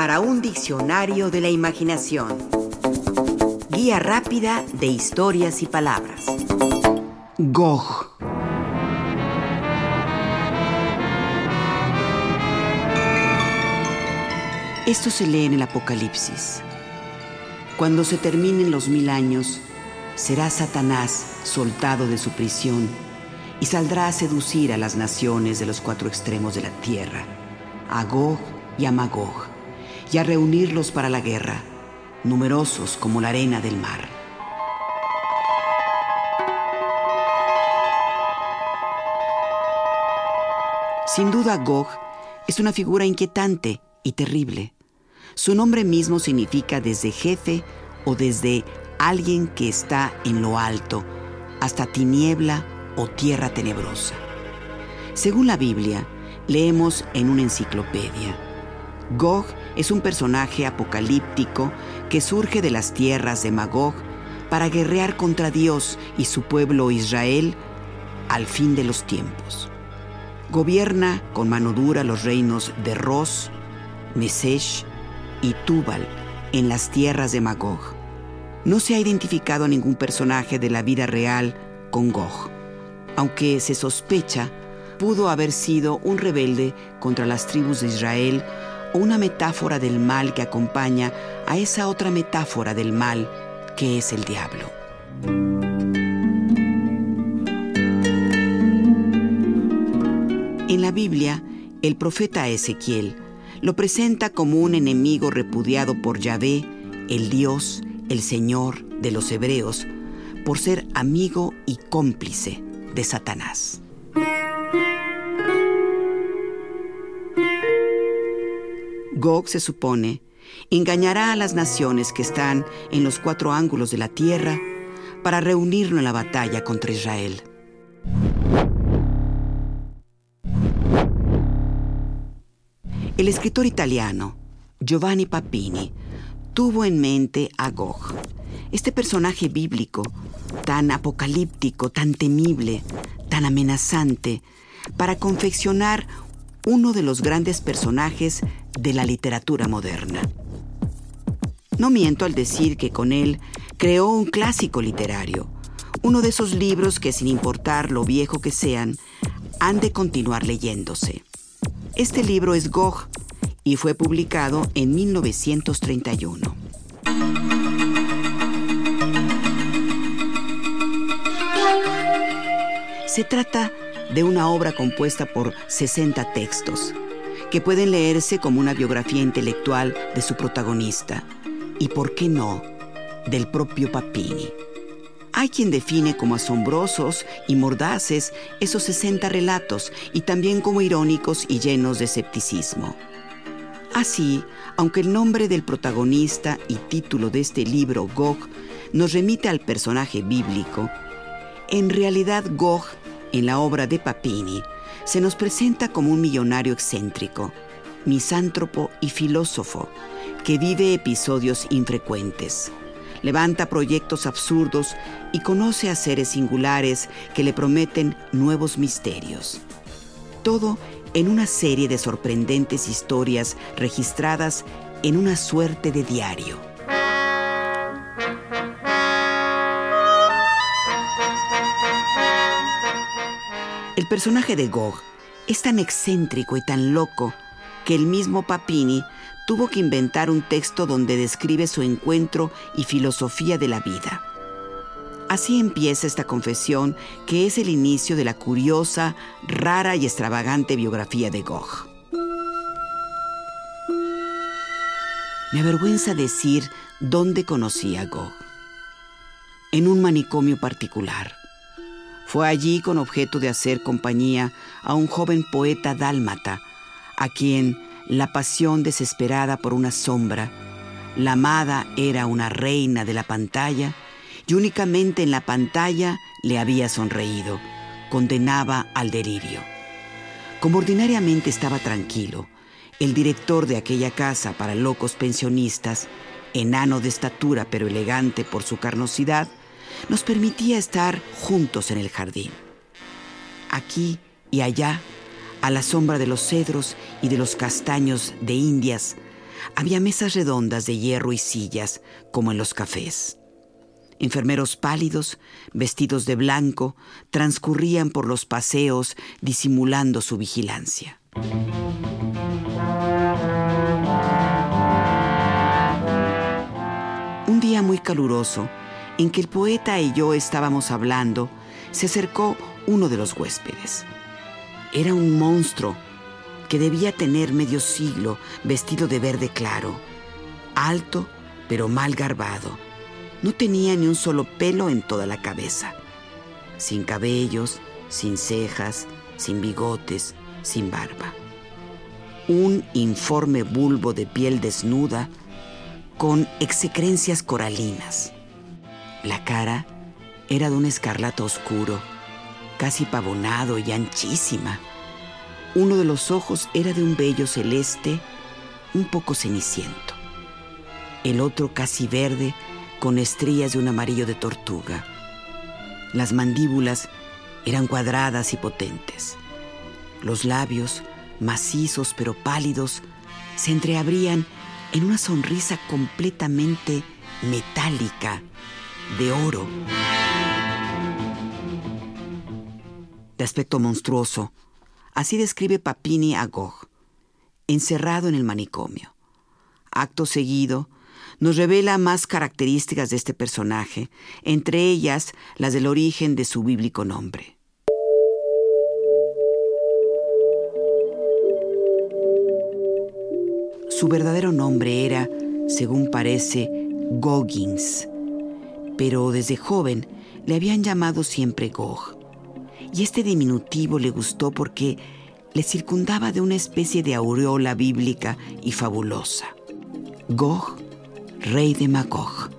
para un diccionario de la imaginación. Guía rápida de historias y palabras. Gog. Esto se lee en el Apocalipsis. Cuando se terminen los mil años, será Satanás soltado de su prisión y saldrá a seducir a las naciones de los cuatro extremos de la tierra, a Gog y a Magog, y a reunirlos para la guerra, numerosos como la arena del mar. Sin duda, Gog es una figura inquietante y terrible. Su nombre mismo significa desde jefe o desde alguien que está en lo alto, hasta tiniebla o tierra tenebrosa. Según la Biblia, leemos en una enciclopedia, Gog es un personaje apocalíptico que surge de las tierras de Magog para guerrear contra Dios y su pueblo Israel al fin de los tiempos. Gobierna con mano dura los reinos de Ros, Mesesh y Tubal en las tierras de Magog. No se ha identificado a ningún personaje de la vida real con Gog, aunque se sospecha pudo haber sido un rebelde contra las tribus de Israel una metáfora del mal que acompaña a esa otra metáfora del mal que es el diablo. En la Biblia, el profeta Ezequiel lo presenta como un enemigo repudiado por Yahvé, el Dios, el Señor de los hebreos, por ser amigo y cómplice de Satanás. Gog se supone engañará a las naciones que están en los cuatro ángulos de la tierra para reunirlo en la batalla contra Israel. El escritor italiano Giovanni Papini tuvo en mente a Gog, este personaje bíblico, tan apocalíptico, tan temible, tan amenazante, para confeccionar uno de los grandes personajes de la literatura moderna. No miento al decir que con él creó un clásico literario, uno de esos libros que sin importar lo viejo que sean, han de continuar leyéndose. Este libro es Gog y fue publicado en 1931. Se trata de una obra compuesta por 60 textos, que pueden leerse como una biografía intelectual de su protagonista, y por qué no, del propio Papini. Hay quien define como asombrosos y mordaces esos 60 relatos y también como irónicos y llenos de escepticismo. Así, aunque el nombre del protagonista y título de este libro, Gog, nos remite al personaje bíblico, en realidad Gog, en la obra de Papini, se nos presenta como un millonario excéntrico, misántropo y filósofo, que vive episodios infrecuentes levanta proyectos absurdos y conoce a seres singulares que le prometen nuevos misterios. Todo en una serie de sorprendentes historias registradas en una suerte de diario. El personaje de Gog es tan excéntrico y tan loco que el mismo Papini tuvo que inventar un texto donde describe su encuentro y filosofía de la vida. Así empieza esta confesión que es el inicio de la curiosa, rara y extravagante biografía de Gog. Me avergüenza decir dónde conocí a Gog. En un manicomio particular. Fue allí con objeto de hacer compañía a un joven poeta dálmata, a quien la pasión desesperada por una sombra. La amada era una reina de la pantalla y únicamente en la pantalla le había sonreído. Condenaba al delirio. Como ordinariamente estaba tranquilo, el director de aquella casa para locos pensionistas, enano de estatura pero elegante por su carnosidad, nos permitía estar juntos en el jardín. Aquí y allá a la sombra de los cedros y de los castaños de Indias, había mesas redondas de hierro y sillas, como en los cafés. Enfermeros pálidos, vestidos de blanco, transcurrían por los paseos disimulando su vigilancia. Un día muy caluroso, en que el poeta y yo estábamos hablando, se acercó uno de los huéspedes. Era un monstruo que debía tener medio siglo, vestido de verde claro, alto pero mal garbado no tenía ni un solo pelo en toda la cabeza. Sin cabellos, sin cejas, sin bigotes, sin barba. Un informe bulbo de piel desnuda con execrencias coralinas. La cara era de un escarlato oscuro, casi pavonado y anchísima. Uno de los ojos era de un vello celeste, un poco ceniciento. El otro casi verde, con estrías de un amarillo de tortuga. Las mandíbulas eran cuadradas y potentes. Los labios, macizos pero pálidos, se entreabrían en una sonrisa completamente metálica, de oro. De aspecto monstruoso, así describe Papini a Gogh, encerrado en el manicomio. Acto seguido, nos revela más características de este personaje, entre ellas las del origen de su bíblico nombre. Su verdadero nombre era, según parece, Goggins, pero desde joven le habían llamado siempre Gog. Y este diminutivo le gustó porque le circundaba de una especie de aureola bíblica y fabulosa. Gog rey de Magog.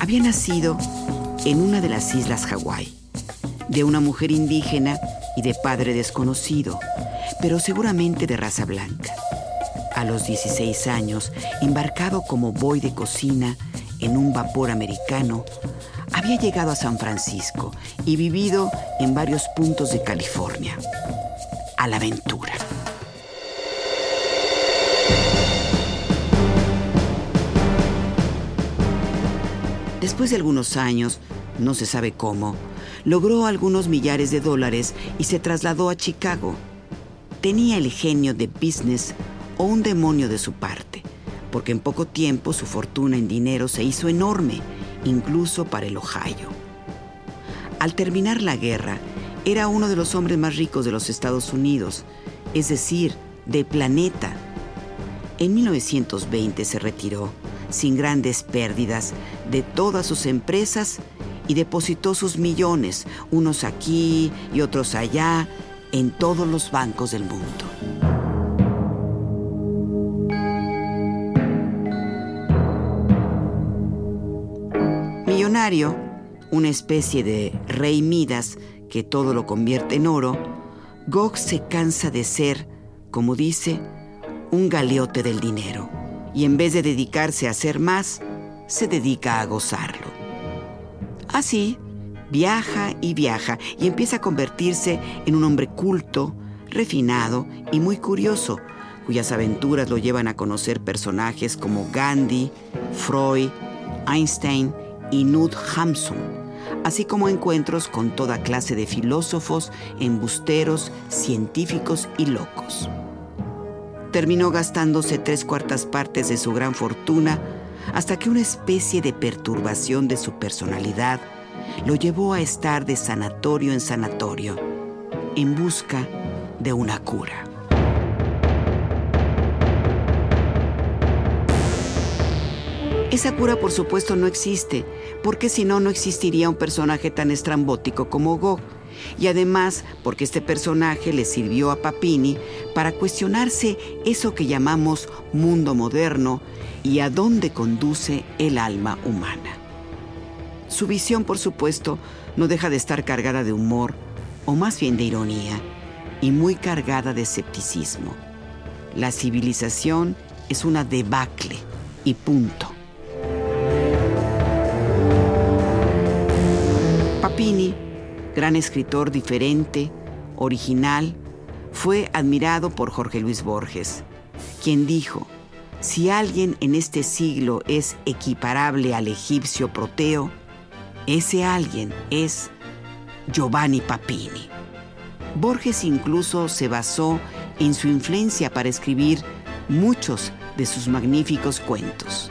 Había nacido en una de las islas Hawái, de una mujer indígena y de padre desconocido, pero seguramente de raza blanca. A los 16 años, embarcado como boy de cocina en un vapor americano, había llegado a San Francisco y vivido en varios puntos de California. A la aventura. Después de algunos años, no se sabe cómo, logró algunos millares de dólares y se trasladó a Chicago. Tenía el genio de business o un demonio de su parte, porque en poco tiempo su fortuna en dinero se hizo enorme, incluso para el Ohio. Al terminar la guerra, era uno de los hombres más ricos de los Estados Unidos, es decir, del planeta. En 1920 se retiró sin grandes pérdidas de todas sus empresas y depositó sus millones, unos aquí y otros allá, en todos los bancos del mundo. Una especie de rey Midas que todo lo convierte en oro, Gog se cansa de ser, como dice, un galeote del dinero y en vez de dedicarse a hacer más, se dedica a gozarlo. Así, viaja y viaja y empieza a convertirse en un hombre culto, refinado y muy curioso, cuyas aventuras lo llevan a conocer personajes como Gandhi, Freud, Einstein y Nud Hamsun, así como encuentros con toda clase de filósofos, embusteros, científicos y locos terminó gastándose tres cuartas partes de su gran fortuna hasta que una especie de perturbación de su personalidad lo llevó a estar de sanatorio en sanatorio en busca de una cura. Esa cura por supuesto no existe, porque si no, no existiría un personaje tan estrambótico como Gog y además porque este personaje le sirvió a Papini para cuestionarse eso que llamamos mundo moderno y a dónde conduce el alma humana. Su visión, por supuesto, no deja de estar cargada de humor, o más bien de ironía, y muy cargada de escepticismo. La civilización es una debacle y punto. Papini gran escritor diferente, original, fue admirado por Jorge Luis Borges, quien dijo, si alguien en este siglo es equiparable al egipcio Proteo, ese alguien es Giovanni Papini. Borges incluso se basó en su influencia para escribir muchos de sus magníficos cuentos.